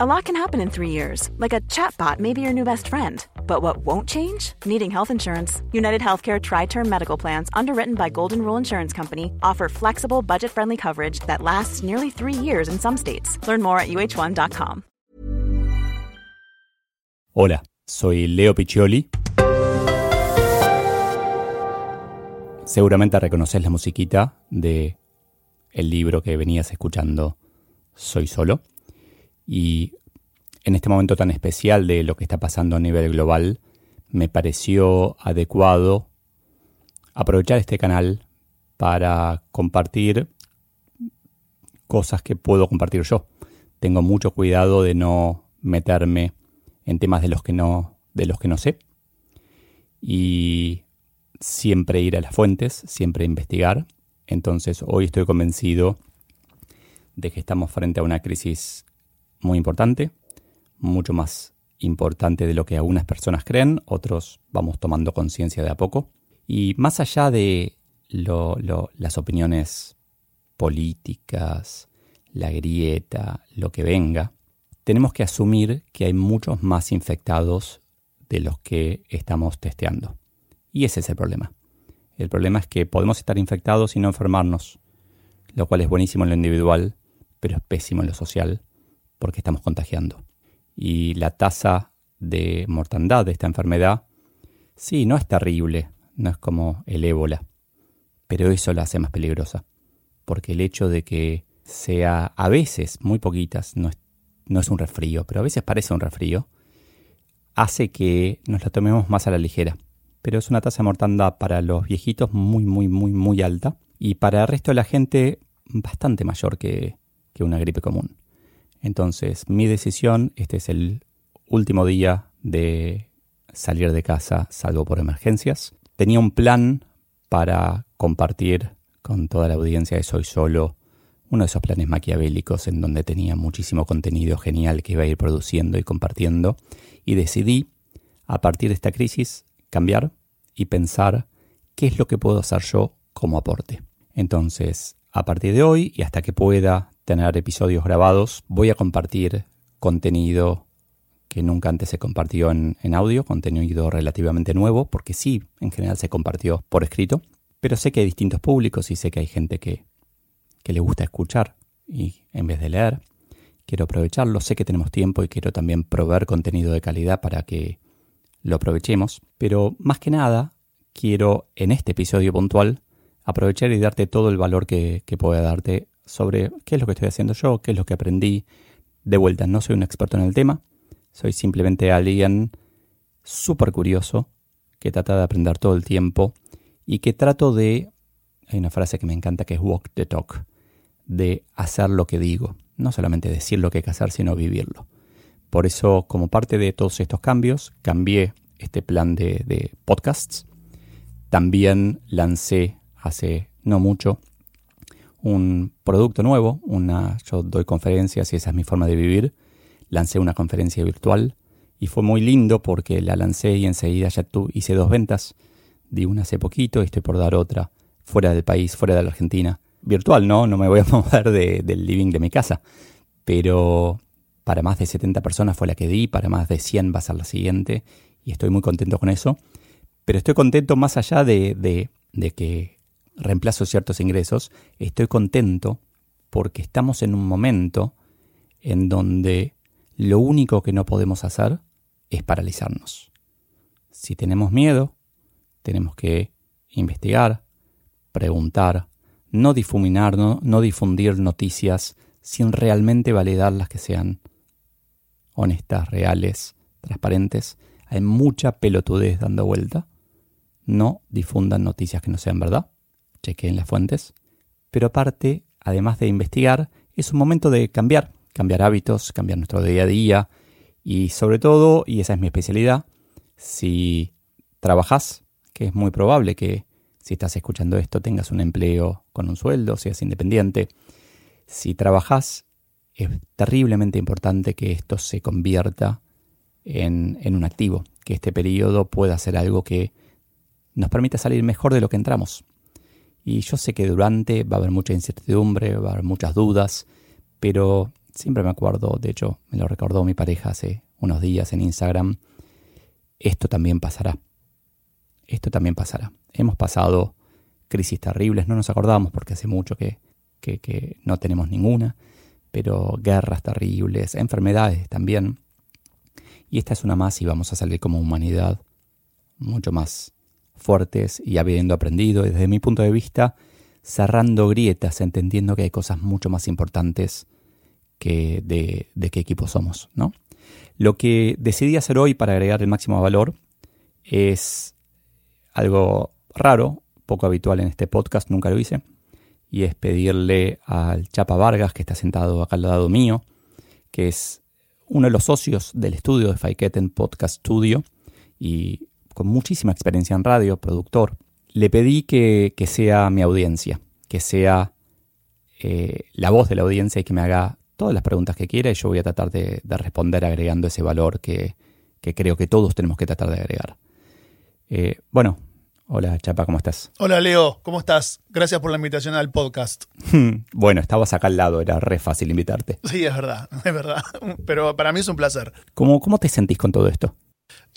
A lot can happen in three years, like a chatbot may be your new best friend. But what won't change? Needing health insurance. United Healthcare Tri Term Medical Plans, underwritten by Golden Rule Insurance Company, offer flexible, budget friendly coverage that lasts nearly three years in some states. Learn more at uh1.com. Hola, soy Leo Piccioli. Seguramente reconoces la musiquita de el libro que venías escuchando, Soy Solo. Y en este momento tan especial de lo que está pasando a nivel global, me pareció adecuado aprovechar este canal para compartir cosas que puedo compartir yo. Tengo mucho cuidado de no meterme en temas de los que no, de los que no sé. Y siempre ir a las fuentes, siempre investigar. Entonces hoy estoy convencido de que estamos frente a una crisis muy importante, mucho más importante de lo que algunas personas creen, otros vamos tomando conciencia de a poco. Y más allá de las opiniones políticas, la grieta, lo que venga, tenemos que asumir que hay muchos más infectados de los que estamos testeando. Y ese es el problema. El problema es que podemos estar infectados y no enfermarnos, lo cual es buenísimo en lo individual, pero es pésimo en lo social porque estamos contagiando. Y la tasa de mortandad de esta enfermedad, sí, no es terrible, no es como el ébola, pero eso la hace más peligrosa, porque el hecho de que sea a veces muy poquitas, no es, no es un resfrío, pero a veces parece un resfrío, hace que nos la tomemos más a la ligera. Pero es una tasa de mortandad para los viejitos muy, muy, muy, muy alta y para el resto de la gente bastante mayor que, que una gripe común. Entonces, mi decisión, este es el último día de salir de casa, salvo por emergencias. Tenía un plan para compartir con toda la audiencia de Soy Solo, uno de esos planes maquiavélicos en donde tenía muchísimo contenido genial que iba a ir produciendo y compartiendo, y decidí, a partir de esta crisis, cambiar y pensar qué es lo que puedo hacer yo como aporte. Entonces, a partir de hoy y hasta que pueda tener episodios grabados, voy a compartir contenido que nunca antes se compartió en, audio, contenido relativamente nuevo, porque sí, en general se compartió por escrito, pero sé que hay distintos públicos y sé que hay gente que, que le gusta escuchar y en vez de leer, quiero aprovecharlo, sé que tenemos tiempo y quiero también proveer contenido de calidad para que lo aprovechemos, pero más que nada quiero en este episodio puntual aprovechar y darte todo el valor que, que pueda darte sobre qué es lo que estoy haciendo yo, qué es lo que aprendí. De vuelta, no soy un experto en el tema, soy simplemente alguien súper curioso que trata de aprender todo el tiempo y que trato de, hay una frase que me encanta que es walk the talk, de hacer lo que digo, no solamente decir lo que hay que hacer, sino vivirlo. Por eso, como parte de todos estos cambios, cambié este plan de, de podcasts. También lancé hace no mucho un producto nuevo, una, yo doy conferencias y esa es mi forma de vivir. Lancé una conferencia virtual y fue muy lindo porque la lancé y enseguida ya tu, hice dos ventas. Di una hace poquito y estoy por dar otra fuera del país, fuera de la Argentina. Virtual, ¿no? No me voy a mover del living de mi casa. Pero para más de 70 personas fue la que di, para más de 100 va a ser la siguiente y estoy muy contento con eso. Pero estoy contento más allá de, de, de que reemplazo ciertos ingresos, estoy contento porque estamos en un momento en donde lo único que no podemos hacer es paralizarnos. Si tenemos miedo, tenemos que investigar, preguntar, no difuminar, no, no difundir noticias sin realmente validar las que sean honestas, reales, transparentes. Hay mucha pelotudez dando vuelta. No difundan noticias que no sean verdad chequeen las fuentes. Pero aparte, además de investigar, es un momento de cambiar, cambiar hábitos, cambiar nuestro día a día y sobre todo, y esa es mi especialidad, si trabajas, que es muy probable que si estás escuchando esto tengas un empleo con un sueldo, seas independiente, si trabajas, es terriblemente importante que esto se convierta en, en un activo, que este periodo pueda ser algo que nos permita salir mejor de lo que entramos. Y yo sé que durante va a haber mucha incertidumbre, va a haber muchas dudas, pero siempre me acuerdo, de hecho me lo recordó mi pareja hace unos días en Instagram, esto también pasará. Esto también pasará. Hemos pasado crisis terribles, no nos acordamos porque hace mucho que, que, no tenemos ninguna, pero guerras terribles, enfermedades también. Y esta es una más y vamos a salir como humanidad mucho más fuertes y habiendo aprendido, desde mi punto de vista, cerrando grietas, entendiendo que hay cosas mucho más importantes que de, qué equipo somos, ¿no? Lo que decidí hacer hoy para agregar el máximo valor es algo raro, poco habitual en este podcast, nunca lo hice, y es pedirle al Chapa Vargas, que está sentado acá al lado mío, que es uno de los socios del estudio de en Podcast Studio y con muchísima experiencia en radio, productor, le pedí que, sea mi audiencia, que sea eh, la voz de la audiencia y que me haga todas las preguntas que quiera y yo voy a tratar de, responder agregando ese valor que, creo que todos tenemos que tratar de agregar. Eh, bueno, hola Chapa, ¿cómo estás? Hola Leo, ¿cómo estás? Gracias por la invitación al podcast. bueno, estabas acá al lado, era re fácil invitarte. Sí, es verdad, es verdad. Pero para mí es un placer. ¿Cómo, cómo te sentís con todo esto?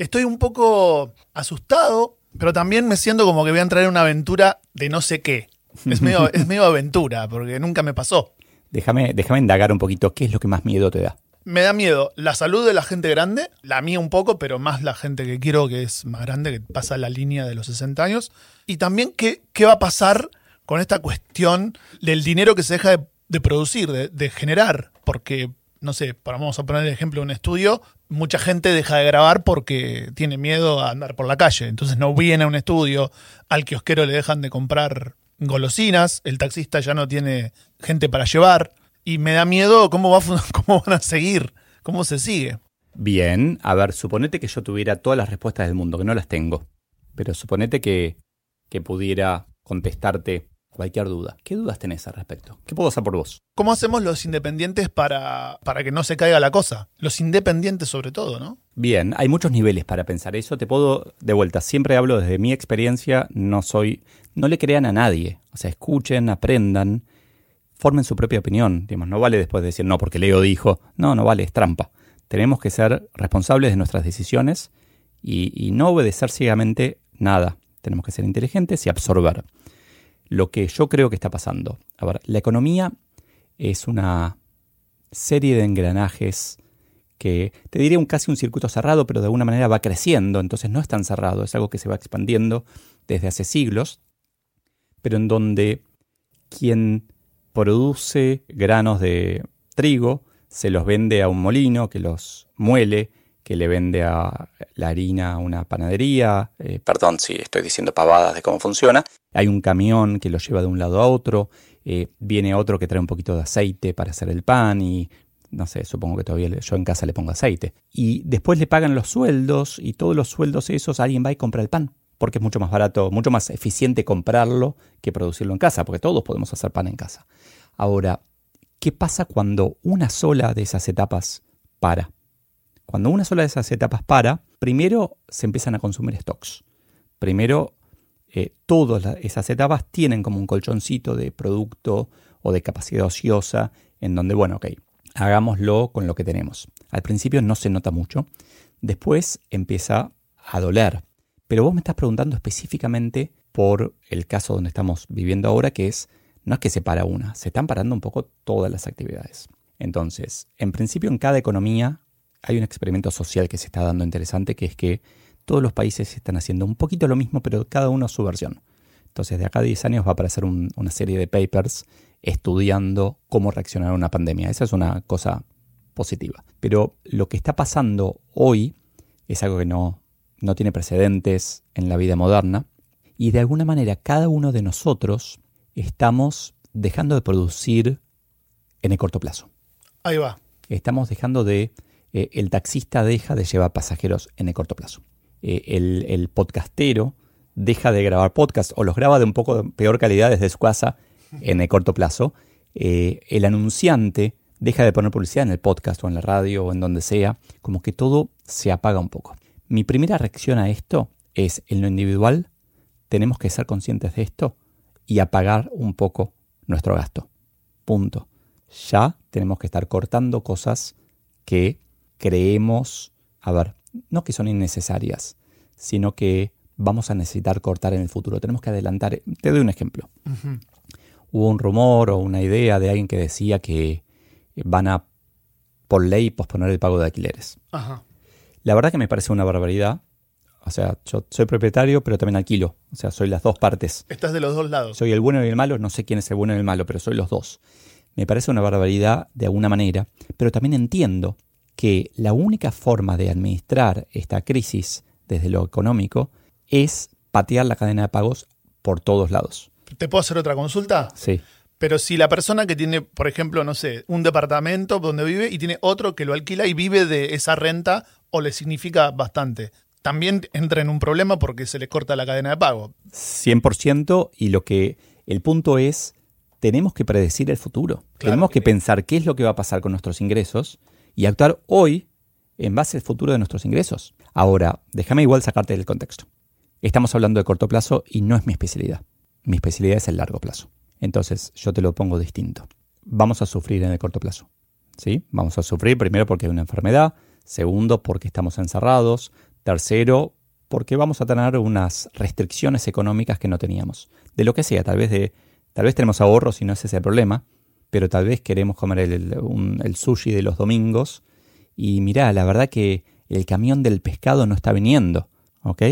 Estoy un poco asustado, pero también me siento como que voy a entrar en una aventura de no sé qué. Es medio, es medio aventura, porque nunca me pasó. Déjame, déjame indagar un poquito, ¿qué es lo que más miedo te da? Me da miedo la salud de la gente grande, la mía un poco, pero más la gente que quiero, que es más grande, que pasa la línea de los 60 años. Y también qué, qué va a pasar con esta cuestión del dinero que se deja de, producir, de, de, generar. Porque, no sé, vamos a poner el ejemplo de un estudio, mucha gente deja de grabar porque tiene miedo a andar por la calle. Entonces no viene a un estudio, al kiosquero le dejan de comprar golosinas, el taxista ya no tiene gente para llevar y me da miedo cómo, va, cómo van a seguir, cómo se sigue. Bien, a ver, suponete que yo tuviera todas las respuestas del mundo, que no las tengo, pero suponete que, que pudiera contestarte cualquier duda. ¿Qué dudas tenés al respecto? ¿Qué puedo hacer por vos? ¿Cómo hacemos los independientes para, para que no se caiga la cosa? Los independientes sobre todo, ¿no? Bien, hay muchos niveles para pensar eso. Te puedo, de vuelta, siempre hablo desde mi experiencia, no soy, no le crean a nadie. O sea, escuchen, aprendan, formen su propia opinión. Digamos, no vale después decir, no, porque Leo dijo, no, no vale, es trampa. Tenemos que ser responsables de nuestras decisiones y, y no obedecer ciegamente nada. Tenemos que ser inteligentes y absorber lo que yo creo que está pasando. A ver, la economía es una serie de engranajes que te diría un casi un circuito cerrado, pero de alguna manera va creciendo, entonces no es tan cerrado, es algo que se va expandiendo desde hace siglos, pero en donde quien produce granos de trigo se los vende a un molino que los muele, que le vende a la harina a una panadería. Eh, perdón si estoy diciendo pavadas de cómo funciona. Hay un camión que lo lleva de un lado a otro. Eh, viene otro que trae un poquito de aceite para hacer el pan y no sé, supongo que todavía yo en casa le pongo aceite. Y después le pagan los sueldos y todos los sueldos esos alguien va y compra el pan. Porque es mucho más barato, mucho más eficiente comprarlo que producirlo en casa, porque todos podemos hacer pan en casa. Ahora, ¿qué pasa cuando una sola de esas etapas para? Cuando una sola de esas etapas para, primero se empiezan a consumir stocks. Primero, eh, todas esas etapas tienen como un colchoncito de producto o de capacidad ociosa en donde, bueno, ok, hagámoslo con lo que tenemos. Al principio no se nota mucho, después empieza a doler. Pero vos me estás preguntando específicamente por el caso donde estamos viviendo ahora, que es, no es que se para una, se están parando un poco todas las actividades. Entonces, en principio en cada economía hay un experimento social que se está dando interesante, que es que todos los países están haciendo un poquito lo mismo, pero cada uno a su versión. Entonces, de acá a 10 años va a aparecer una serie de papers estudiando cómo reaccionar a una pandemia. Esa es una cosa positiva. Pero lo que está pasando hoy es algo que no, no tiene precedentes en la vida moderna. Y de alguna manera cada uno de nosotros estamos dejando de producir en el corto plazo. Ahí va. Estamos dejando de eh, el taxista deja de llevar pasajeros en el corto plazo. Eh, el, podcastero deja de grabar podcast o los graba de un poco peor calidad desde su casa en el corto plazo. Eh, el anunciante deja de poner publicidad en el podcast o en la radio o en donde sea, como que todo se apaga un poco. Mi primera reacción a esto es, en lo individual, tenemos que ser conscientes de esto y apagar un poco nuestro gasto. Punto. ya tenemos que estar cortando cosas que creemos, a ver, no que son innecesarias, sino que vamos a necesitar cortar en el futuro. Tenemos que adelantar. Te doy un ejemplo. Hubo un rumor o una idea de alguien que decía que van a, por ley, posponer el pago de alquileres. Ajá. La verdad que me parece una barbaridad. O sea, yo soy propietario, pero también alquilo. O sea, soy las dos partes. Estás de los dos lados. Soy el bueno y el malo, no sé quién es el bueno y el malo, pero soy los dos. Me parece una barbaridad de alguna manera, pero también entiendo que la única forma de administrar esta crisis desde lo económico es patear la cadena de pagos por todos lados. ¿Te puedo hacer otra consulta? Sí. Pero si la persona que tiene, por ejemplo, no sé, un departamento donde vive y tiene otro que lo alquila y vive de esa renta o le significa bastante, también entra en un problema porque se le corta la cadena de pago. 100% y lo que el punto es, tenemos que predecir el futuro. Claro tenemos que pensar qué es lo que va a pasar con nuestros ingresos y actuar hoy en base al futuro de nuestros ingresos. Ahora, déjame igual sacarte del contexto. Estamos hablando de corto plazo y no es mi especialidad. Mi especialidad es el largo plazo. Entonces, yo te lo pongo distinto. Vamos a sufrir en el corto plazo. ¿Sí? Vamos a sufrir primero porque hay una enfermedad, segundo porque estamos encerrados, tercero porque vamos a tener unas restricciones económicas que no teníamos. De lo que sea, tal vez de tal vez tenemos ahorros y no es ese el problema, pero tal vez queremos comer el, sushi de los domingos y mirá, la verdad que el camión del pescado no está viniendo, ¿ok?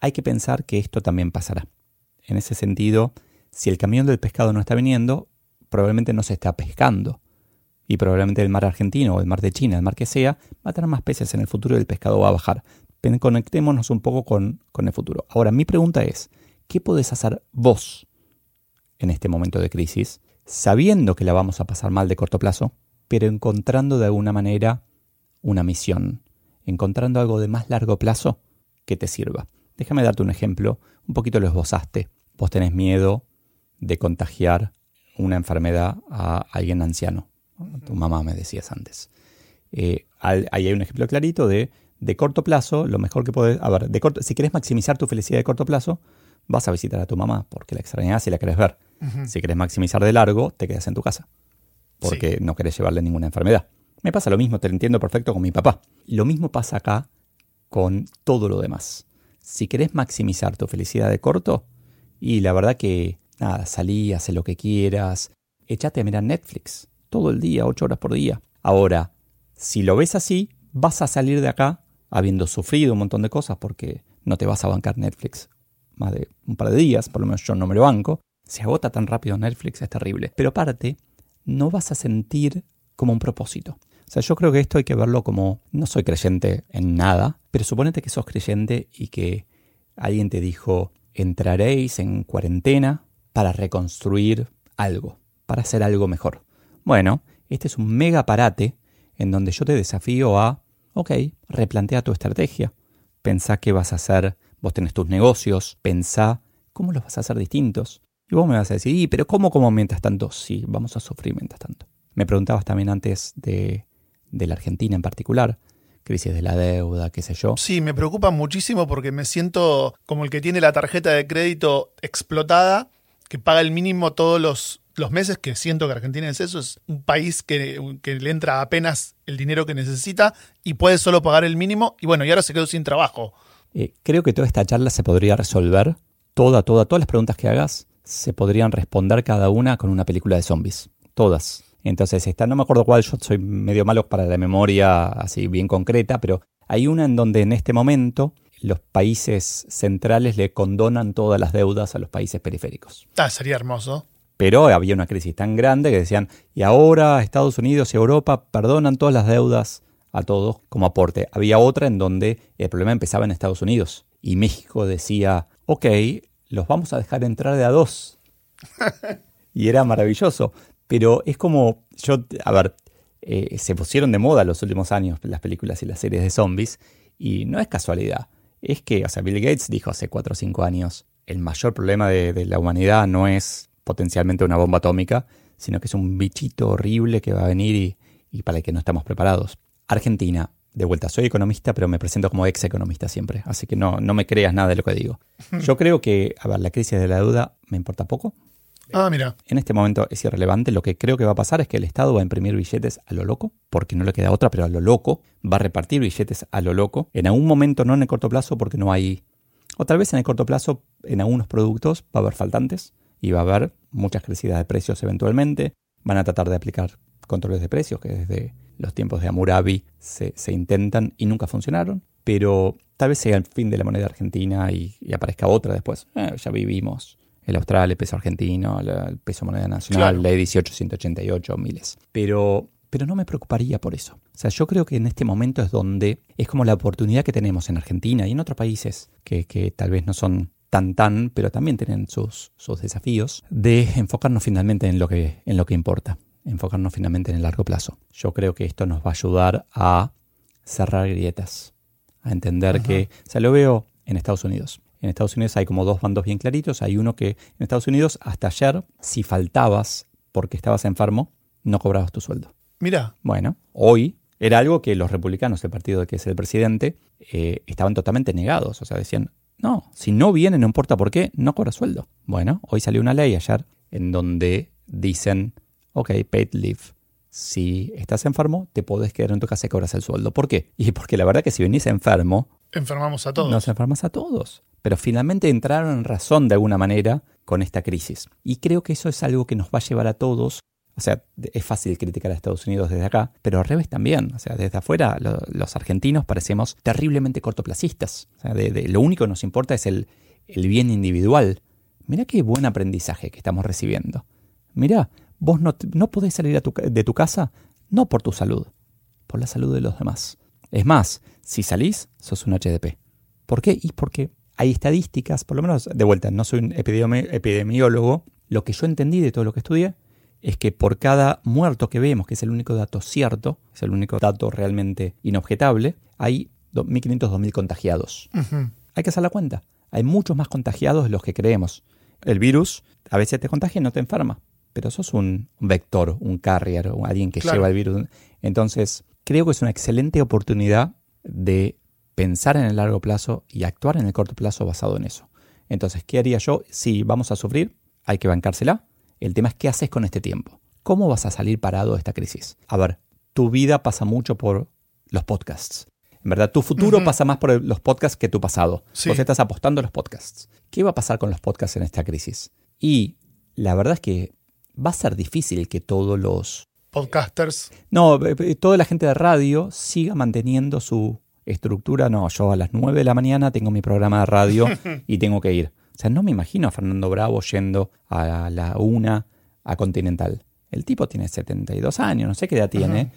Hay que pensar que esto también pasará. En ese sentido, si el camión del pescado no está viniendo, probablemente no se está pescando. Y probablemente el mar argentino o el mar de China, el mar que sea, va a tener más peces en el futuro y el pescado va a bajar. Conectémonos un poco con, con el futuro. Ahora, mi pregunta es, ¿qué podés hacer vos en este momento de crisis, sabiendo que la vamos a pasar mal de corto plazo, pero encontrando de alguna manera una misión, encontrando algo de más largo plazo que te sirva? Déjame darte un ejemplo, un poquito lo esbozaste. Vos tenés miedo de contagiar una enfermedad a alguien anciano. Tu mamá me decías antes. Eh, al- ahí hay un ejemplo clarito de, de corto plazo, lo mejor que podés... A ver, de corto, si querés maximizar tu felicidad de corto plazo, vas a visitar a tu mamá porque la extrañas y la querés ver. Si querés maximizar de largo, te quedas en tu casa porque no querés llevarle ninguna enfermedad. Me pasa lo mismo, te lo entiendo perfecto con mi papá. Lo mismo pasa acá con todo lo demás. Si querés maximizar tu felicidad de corto, y la verdad que, nada, salí, haz lo que quieras, echate a mirar Netflix todo el día, ocho horas por día. Ahora, si lo ves así, vas a salir de acá habiendo sufrido un montón de cosas porque no te vas a bancar Netflix más de un par de días, por lo menos yo no me lo banco. Se agota tan rápido Netflix, es terrible. Pero aparte, no vas a sentir como un propósito. O sea, yo creo que esto hay que verlo como, no soy creyente en nada, pero suponete que sos creyente y que alguien te dijo, entraréis en cuarentena para reconstruir algo, para hacer algo mejor. Bueno, este es un mega parate en donde yo te desafío a, ok, replantea tu estrategia. Pensá qué vas a hacer, vos tenés tus negocios, pensá cómo los vas a hacer distintos. Y vos me vas a decir, "Y, pero ¿cómo como mientras tanto? Sí, vamos a sufrir mientras tanto. Me preguntabas también antes de, de la Argentina en particular, crisis de la deuda, qué sé yo. Sí, me preocupa muchísimo porque me siento como el que tiene la tarjeta de crédito explotada, que paga el mínimo todos los, los meses, que siento que Argentina es eso, es un país que, que le entra apenas el dinero que necesita y puede solo pagar el mínimo y bueno, y ahora se quedó sin trabajo. Eh, creo que toda esta charla se podría resolver, toda, toda, todas las preguntas que hagas se podrían responder cada una con una película de zombies. Todas. Entonces, esta, no me acuerdo cuál, yo soy medio malo para la memoria así bien concreta, pero hay una en donde en este momento los países centrales le condonan todas las deudas a los países periféricos. Ah, sería hermoso. Pero había una crisis tan grande que decían, y ahora Estados Unidos y Europa perdonan todas las deudas a todos como aporte. Había otra en donde el problema empezaba en Estados Unidos y México decía, ok, los vamos a dejar entrar de a dos. y era maravilloso. Pero es como, yo, a ver, eh, se pusieron de moda los últimos años las películas y las series de zombies y no es casualidad. Es que, o sea, Bill Gates dijo hace 4 o 5 años, el mayor problema de, de la humanidad no es potencialmente una bomba atómica, sino que es un bichito horrible que va a venir y, y para el que no estamos preparados. Argentina, de vuelta, soy economista, pero me presento como ex economista siempre, así que no, no me creas nada de lo que digo. Yo creo que, a ver, la crisis de la deuda me importa poco. Ah, mira. En este momento es irrelevante. Lo que creo que va a pasar es que el Estado va a imprimir billetes a lo loco, porque no le queda otra, pero a lo loco. Va a repartir billetes a lo loco. En algún momento, no en el corto plazo, porque no hay. O tal vez en el corto plazo, en algunos productos va a haber faltantes y va a haber muchas crecidas de precios eventualmente. Van a tratar de aplicar controles de precios que desde los tiempos de Amurabi se, se intentan y nunca funcionaron. Pero tal vez sea el fin de la moneda argentina y, aparezca otra después. Eh, ya vivimos el austral, el peso argentino, el peso moneda nacional, la 18188, miles. Pero, pero no me preocuparía por eso. O sea, yo creo que en este momento es donde es como la oportunidad que tenemos en Argentina y en otros países que, que tal vez no son tan tan, pero también tienen sus, sus desafíos, de enfocarnos finalmente en lo, que, en lo que importa, enfocarnos finalmente en el largo plazo. Yo creo que esto nos va a ayudar a cerrar grietas, a entender que, o sea, lo veo en Estados Unidos. En Estados Unidos hay como dos bandos bien claritos. Hay uno que en Estados Unidos hasta ayer, si faltabas porque estabas enfermo, no cobrabas tu sueldo. Mira. Bueno, hoy era algo que los republicanos, el partido que es el presidente, eh, estaban totalmente negados. O sea, decían, no, si no viene, no importa por qué, no cobra sueldo. Bueno, hoy salió una ley ayer en donde dicen, ok, paid leave. Si estás enfermo, te puedes quedar en tu casa y cobras el sueldo. ¿Por qué? Y porque la verdad que si venís enfermo... Enfermamos a todos. Nos enfermas a todos pero finalmente entraron en razón de alguna manera con esta crisis. Y creo que eso es algo que nos va a llevar a todos. O sea, es fácil criticar a Estados Unidos desde acá, pero al revés también. O sea, desde afuera los argentinos parecemos terriblemente cortoplacistas. O sea, de, lo único que nos importa es el, el bien individual. Mira qué buen aprendizaje que estamos recibiendo. Mira, vos no, no podés salir de tu casa no por tu salud, por la salud de los demás. Es más, si salís, sos un HDP. ¿Por qué? Y porque hay estadísticas, por lo menos de vuelta, no soy un epidemiólogo, lo que yo entendí de todo lo que estudié es que por cada muerto que vemos, que es el único dato cierto, es el único dato realmente inobjetable, hay 1.500, 2.000 contagiados. Hay que hacer la cuenta. Hay muchos más contagiados de los que creemos. El virus a veces te contagia y no te enferma, pero sos un vector, un carrier, alguien que lleva el virus. Entonces, creo que es una excelente oportunidad de pensar en el largo plazo y actuar en el corto plazo basado en eso. Entonces, ¿qué haría yo? Si vamos a sufrir, hay que bancársela. El tema es qué haces con este tiempo. ¿Cómo vas a salir parado de esta crisis? A ver, tu vida pasa mucho por los podcasts. En verdad, tu futuro pasa más por los podcasts que tu pasado. Sí. Vos estás apostando a los podcasts. ¿Qué va a pasar con los podcasts en esta crisis? Y la verdad es que va a ser difícil que todos los podcasters. No, eh, eh, toda la gente de radio siga manteniendo su estructura, no, yo a las 9 de la mañana tengo mi programa de radio y tengo que ir. O sea, no me imagino a Fernando Bravo yendo a la una a Continental. El tipo tiene 72 años, no sé qué edad tiene.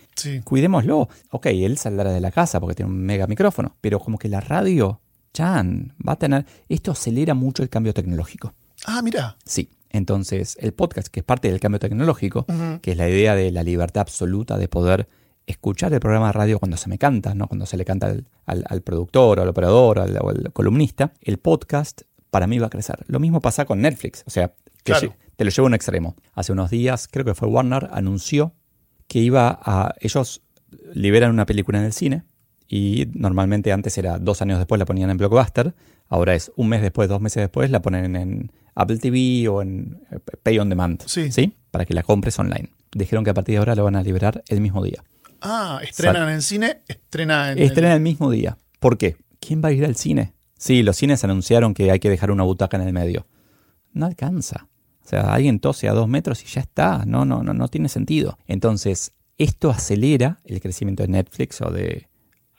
Cuidémoslo. Ok, él saldrá de la casa porque tiene un mega micrófono, pero como que la radio, Chan, va a tener... Esto acelera mucho el cambio tecnológico. Ah, mira. Sí. Entonces, el podcast, que es parte del cambio tecnológico, que es la idea de la libertad absoluta de poder escuchar el programa de radio cuando se me canta, ¿no? cuando se le canta al, productor, al operador, al, o al columnista, el podcast para mí va a crecer. Lo mismo pasa con Netflix, o sea, te lo llevo a un extremo. Hace unos días, creo que fue Warner, anunció que iba a... Ellos liberan una película en el cine y normalmente antes era dos años después la ponían en Blockbuster, ahora es un mes después, dos meses después la ponen en Apple TV o en eh, Pay on Demand, sí. ¿sí? Para que la compres online. Dijeron que a partir de ahora lo van a liberar el mismo día. Ah, estrenan en cine, estrena en. Estrena el... mismo día. ¿Por qué? ¿Quién va a ir al cine? Sí, los cines anunciaron que hay que dejar una butaca en el medio. No alcanza. O sea, alguien tose a dos metros y ya está. No, no, no, no tiene sentido. Entonces, esto acelera el crecimiento de Netflix o de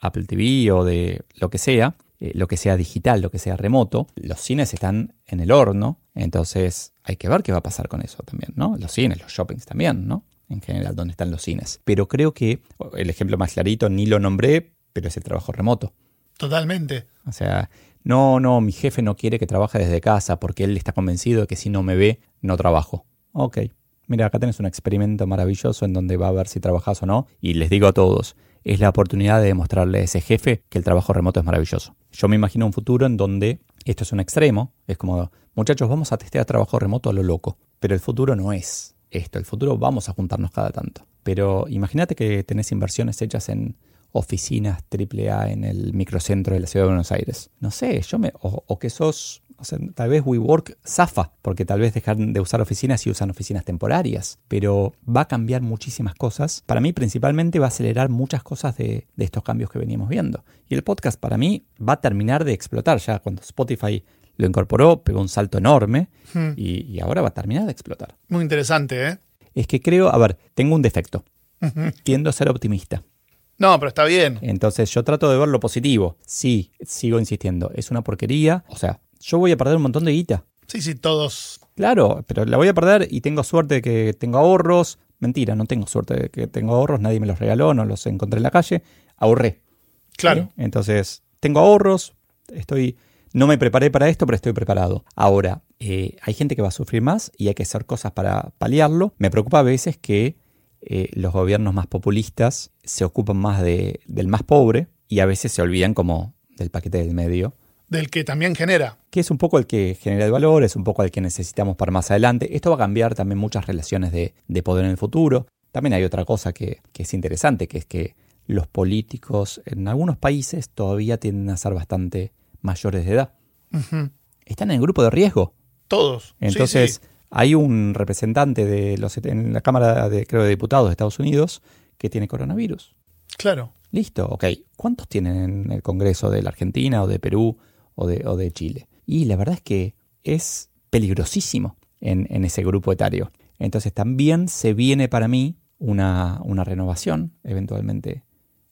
Apple TV o de lo que sea, eh, lo que sea digital, lo que sea remoto. Los cines están en el horno, entonces hay que ver qué va a pasar con eso también, ¿no? Los cines, los shoppings también, ¿no? en general donde están los cines. Pero creo que el ejemplo más clarito, ni lo nombré, pero es el trabajo remoto. Totalmente. O sea, no, no, mi jefe no quiere que trabaje desde casa porque él está convencido de que si no me ve, no trabajo. Ok, mira, acá tenés un experimento maravilloso en donde va a ver si trabajas o no. Y les digo a todos, es la oportunidad de demostrarle a ese jefe que el trabajo remoto es maravilloso. Yo me imagino un futuro en donde esto es un extremo, es como, muchachos, vamos a testear trabajo remoto a lo loco, pero el futuro no es esto. El futuro vamos a juntarnos cada tanto. Pero imagínate que tenés inversiones hechas en oficinas AAA en el microcentro de la ciudad de Buenos Aires. No sé, yo me. O, que sos. O sea, tal vez WeWork zafa, porque tal vez dejan de usar oficinas y usan oficinas temporarias, pero va a cambiar muchísimas cosas. Para mí principalmente va a acelerar muchas cosas de, de estos cambios que venimos viendo. Y el podcast para mí va a terminar de explotar ya cuando Spotify lo incorporó, pegó un salto enorme Hmm. y, y ahora va a terminar de explotar. Muy interesante, ¿eh? Es que creo, a ver, tengo un defecto. Tiendo a ser optimista. No, pero está bien. Entonces yo trato de ver lo positivo. Sí, sigo insistiendo, es una porquería. O sea, yo voy a perder un montón de guita. Sí, sí, todos. Claro, pero la voy a perder y tengo suerte de que tengo ahorros. Mentira, no tengo suerte de que tengo ahorros, nadie me los regaló, no los encontré en la calle. Ahorré. Claro. ¿sí? Entonces, tengo ahorros, estoy... No me preparé para esto, pero estoy preparado. Ahora, eh, hay gente que va a sufrir más y hay que hacer cosas para paliarlo. Me preocupa a veces que eh, los gobiernos más populistas se ocupan más de, del más pobre y a veces se olvidan como del paquete del medio, Del que también genera. que es un poco el que genera el valor, es un poco el que necesitamos para más adelante. Esto va a cambiar también muchas relaciones de, de poder en el futuro. También hay otra cosa que, que es interesante, que es que los políticos en algunos países todavía tienden a ser bastante mayores de edad. Están en el grupo de riesgo. Todos. Sí, Entonces, sí. hay un representante de los, en la Cámara de, creo, de Diputados de Estados Unidos que tiene coronavirus. Claro. Listo, ok. ¿Cuántos tienen en el Congreso de la Argentina o de Perú o de, Chile? Y la verdad es que es peligrosísimo en, ese grupo etario. Entonces también se viene para mí una, renovación eventualmente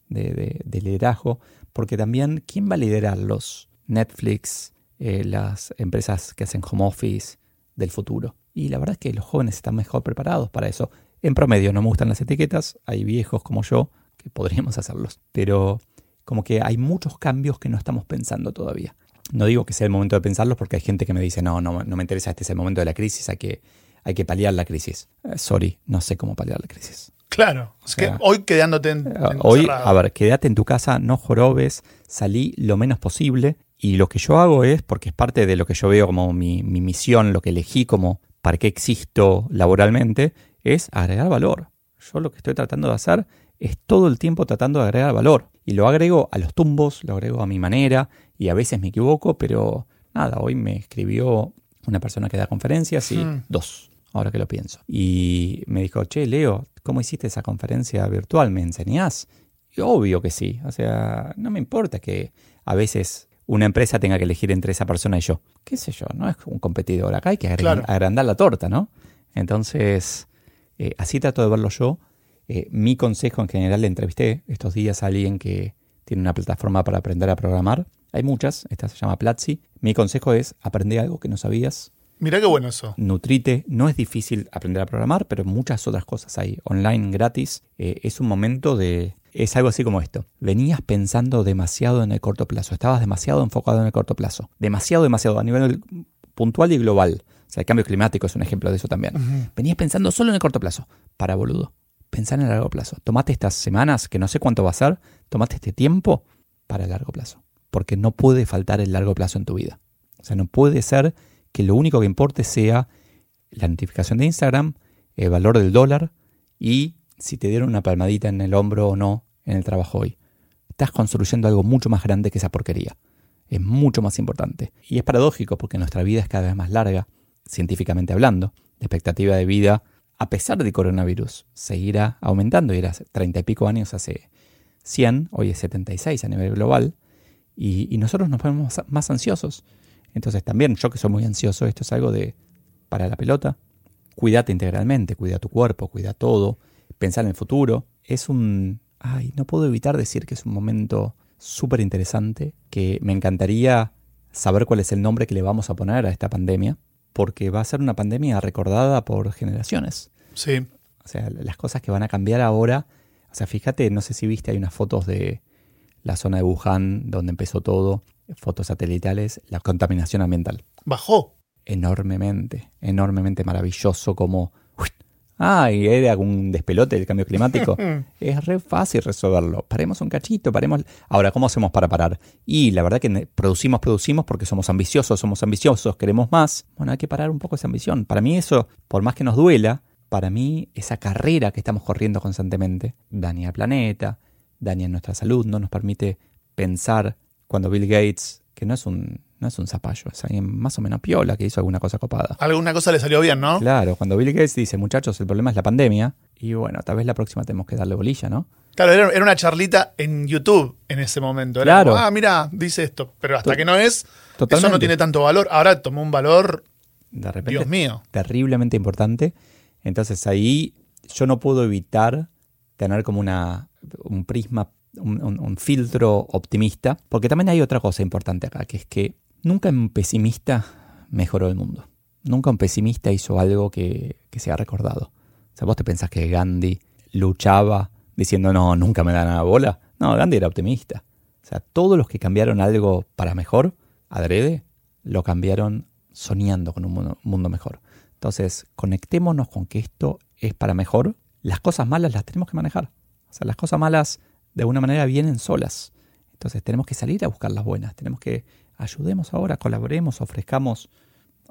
de liderazgo, porque también, ¿quién va a liderarlos? Netflix, eh, las empresas que hacen home office del futuro. Y la verdad es que los jóvenes están mejor preparados para eso. En promedio no me gustan las etiquetas, hay viejos como yo que podríamos hacerlos, pero como que hay muchos cambios que no estamos pensando todavía. No digo que sea el momento de pensarlos porque hay gente que me dice, no, no, no me interesa, este es el momento de la crisis, hay que, hay que paliar la crisis. Eh, sorry, no sé cómo paliar la crisis. Claro. Es que sea, hoy quedándote en, Eh, en Hoy, a ver, quédate en tu casa, no jorobes, salí lo menos posible. Y lo que yo hago es, porque es parte de lo que yo veo como mi, mi misión, lo que elegí como para qué existo laboralmente, es agregar valor. Yo lo que estoy tratando de hacer es todo el tiempo tratando de agregar valor. Y lo agrego a los tumbos, lo agrego a mi manera, y a veces me equivoco, pero nada, hoy me escribió una persona que da conferencias y Hmm. dos, ahora que lo pienso. Y me dijo, che, Leo, ¿cómo hiciste esa conferencia virtual? ¿Me enseñás? Y obvio que sí. O sea, no me importa que a veces una empresa tenga que elegir entre esa persona y yo. ¿Qué sé yo? No es un competidor. Acá hay que Claro. agrandar la torta, ¿no? Entonces, eh, así trato de verlo yo. Eh, mi consejo en general, le entrevisté estos días a alguien que tiene una plataforma para aprender a programar. Hay muchas, esta se llama Platzi. Mi consejo es aprender algo que no sabías, Mirá qué bueno eso. nutrite. No es difícil aprender a programar, pero muchas otras cosas hay online gratis. Eh, es un momento de... Es algo así como esto. Venías pensando demasiado en el corto plazo. Estabas demasiado enfocado en el corto plazo. Demasiado, demasiado a nivel puntual y global. O sea, el cambio climático es un ejemplo de eso también. Venías pensando solo en el corto plazo. Para boludo. Pensar en el largo plazo. Tomate estas semanas, que no sé cuánto va a ser, tomate este tiempo para el largo plazo. Porque no puede faltar el largo plazo en tu vida. O sea, no puede ser que lo único que importe sea la notificación de Instagram, el valor del dólar y si te dieron una palmadita en el hombro o no en el trabajo hoy. Estás construyendo algo mucho más grande que esa porquería. Es mucho más importante. Y es paradójico porque nuestra vida es cada vez más larga, científicamente hablando. La expectativa de vida, a pesar del coronavirus, seguirá aumentando. Y era hace 30 y pico años hace 100, hoy es 76 a nivel global. Y, y nosotros nos ponemos más, ansiosos. Entonces también yo que soy muy ansioso, esto es algo de para la pelota. Cuídate integralmente, cuida tu cuerpo, cuida todo, pensar en el futuro. Es un... Ay, no puedo evitar decir que es un momento súper interesante, que me encantaría saber cuál es el nombre que le vamos a poner a esta pandemia, porque va a ser una pandemia recordada por generaciones. Sí. O sea, las cosas que van a cambiar ahora. O sea, fíjate, no sé si viste, hay unas fotos de la zona de Wuhan, donde empezó todo, fotos satelitales, la contaminación ambiental. Bajó. Enormemente, enormemente maravilloso como... Ah, y era un despelote del cambio climático. es re fácil resolverlo. Paremos un cachito, paremos... Ahora, ¿cómo hacemos para parar? Y la verdad que producimos, producimos porque somos ambiciosos, somos ambiciosos, queremos más. Bueno, hay que parar un poco esa ambición. Para mí eso, por más que nos duela, para mí esa carrera que estamos corriendo constantemente daña al planeta, daña nuestra salud, no nos permite pensar cuando Bill Gates, que no es un, no es un zapallo, es alguien más o menos piola que hizo alguna cosa copada. Alguna cosa le salió bien, ¿no? Claro, cuando Bill Gates dice, muchachos, el problema es la pandemia, y bueno, tal vez la próxima tenemos que darle bolilla, ¿no? Claro, era, una charlita en YouTube en ese momento. Era Claro. como, ah, mira, dice esto. Pero hasta que no es, eso Totalmente. no tiene tanto valor. Ahora tomó un valor, De repente, Dios mío. terriblemente importante. Entonces ahí yo no puedo evitar tener como una, un prisma, un, filtro optimista, porque también hay otra cosa importante acá, que es que nunca un pesimista mejoró el mundo. Nunca un pesimista hizo algo que, que sea recordado. O sea, vos te pensás que Gandhi luchaba diciendo, no, nunca me dan la bola. No, Gandhi era optimista. O sea, todos los que cambiaron algo para mejor, adrede, lo cambiaron soñando con un mundo, mundo mejor. Entonces, conectémonos con que esto es para mejor. Las cosas malas las tenemos que manejar. O sea, las cosas malas de alguna manera vienen solas. Entonces, tenemos que salir a buscar las buenas. Tenemos que ayudemos ahora, colaboremos, ofrezcamos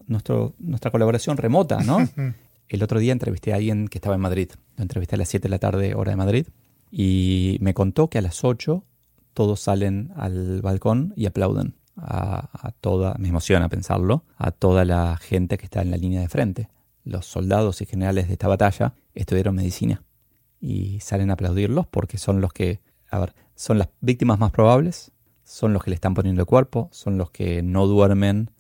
nuestro, nuestra colaboración remota, ¿no? El otro día entrevisté a alguien que estaba en Madrid. Lo entrevisté a las 7 de la tarde, hora de Madrid. Y me contó que a las 8 todos salen al balcón y aplauden a, a toda, me emociona pensarlo, a toda la gente que está en la línea de frente. Los soldados y generales de esta batalla estudiaron medicina y salen a aplaudirlos porque son los que, a ver, son las víctimas más probables, son los que le están poniendo el cuerpo, son los que no duermen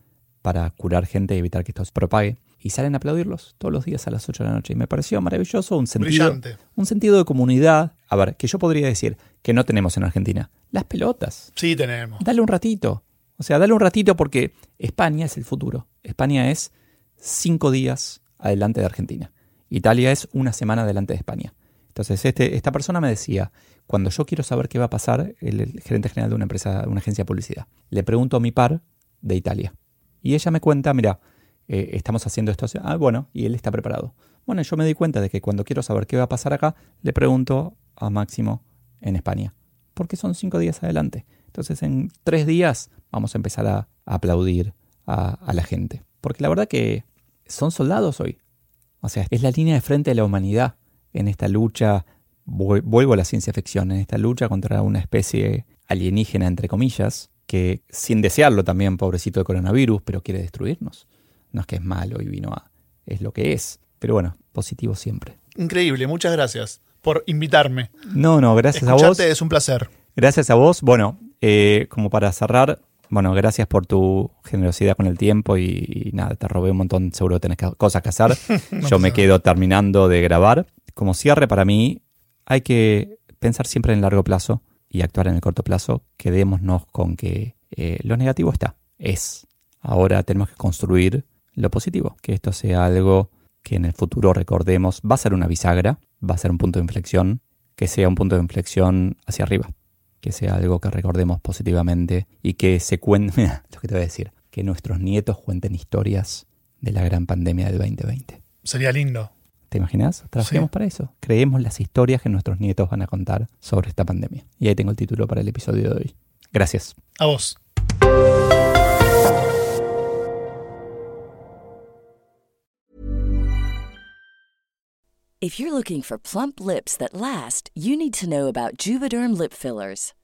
para curar gente y evitar que esto se propague. Y salen a aplaudirlos todos los días a las 8 de la noche. Y me pareció maravilloso, un sentido, brillante. un sentido de comunidad. A ver, que yo podría decir que no tenemos en Argentina. Las pelotas. Sí tenemos. Dale un ratito. O sea, dale un ratito porque España es el futuro. España es cinco días adelante de Argentina. Italia es una semana adelante de España. Entonces, este, esta persona me decía, cuando yo quiero saber qué va a pasar, el, gerente general de una empresa, una agencia de publicidad, le pregunto a mi par de Italia. Y ella me cuenta, mira, eh, estamos haciendo esto. Ah, bueno, y él está preparado. Bueno, yo me di cuenta de que cuando quiero saber qué va a pasar acá, le pregunto a Máximo en España. Porque son cinco días adelante. Entonces, en tres días vamos a empezar a, a aplaudir a, a la gente. Porque la verdad que son soldados hoy. O sea, es la línea de frente de la humanidad en esta lucha, vu- vuelvo a la ciencia ficción, en esta lucha contra una especie alienígena, entre comillas, que sin desearlo también, pobrecito de coronavirus, pero quiere destruirnos. No es que es malo y vino a... es lo que es. Pero bueno, positivo siempre. Increíble, muchas gracias por invitarme. No, no, gracias a vos. Es un placer. Gracias a vos. Bueno, eh, como para cerrar, bueno, gracias por tu generosidad con el tiempo y, y nada, te robé un montón, seguro tenés ca- cosas que hacer. Yo me quedo terminando de grabar. Como cierre para mí, hay que pensar siempre en el largo plazo y actuar en el corto plazo. Quedémonos con que eh, lo negativo está, es. Ahora tenemos que construir lo positivo, que esto sea algo que en el futuro recordemos, va a ser una bisagra, va a ser un punto de inflexión, que sea un punto de inflexión hacia arriba que sea algo que recordemos positivamente y que se cuente, mira, lo que te voy a decir, que nuestros nietos cuenten historias de la gran pandemia del 2020. Sería lindo. ¿Te imaginas? Trabajemos Sí. para eso. Creemos las historias que nuestros nietos van a contar sobre esta pandemia. Y ahí tengo el título para el episodio de hoy. Gracias. A vos. If you're looking for plump lips that last, you need to know about Juvederm lip fillers.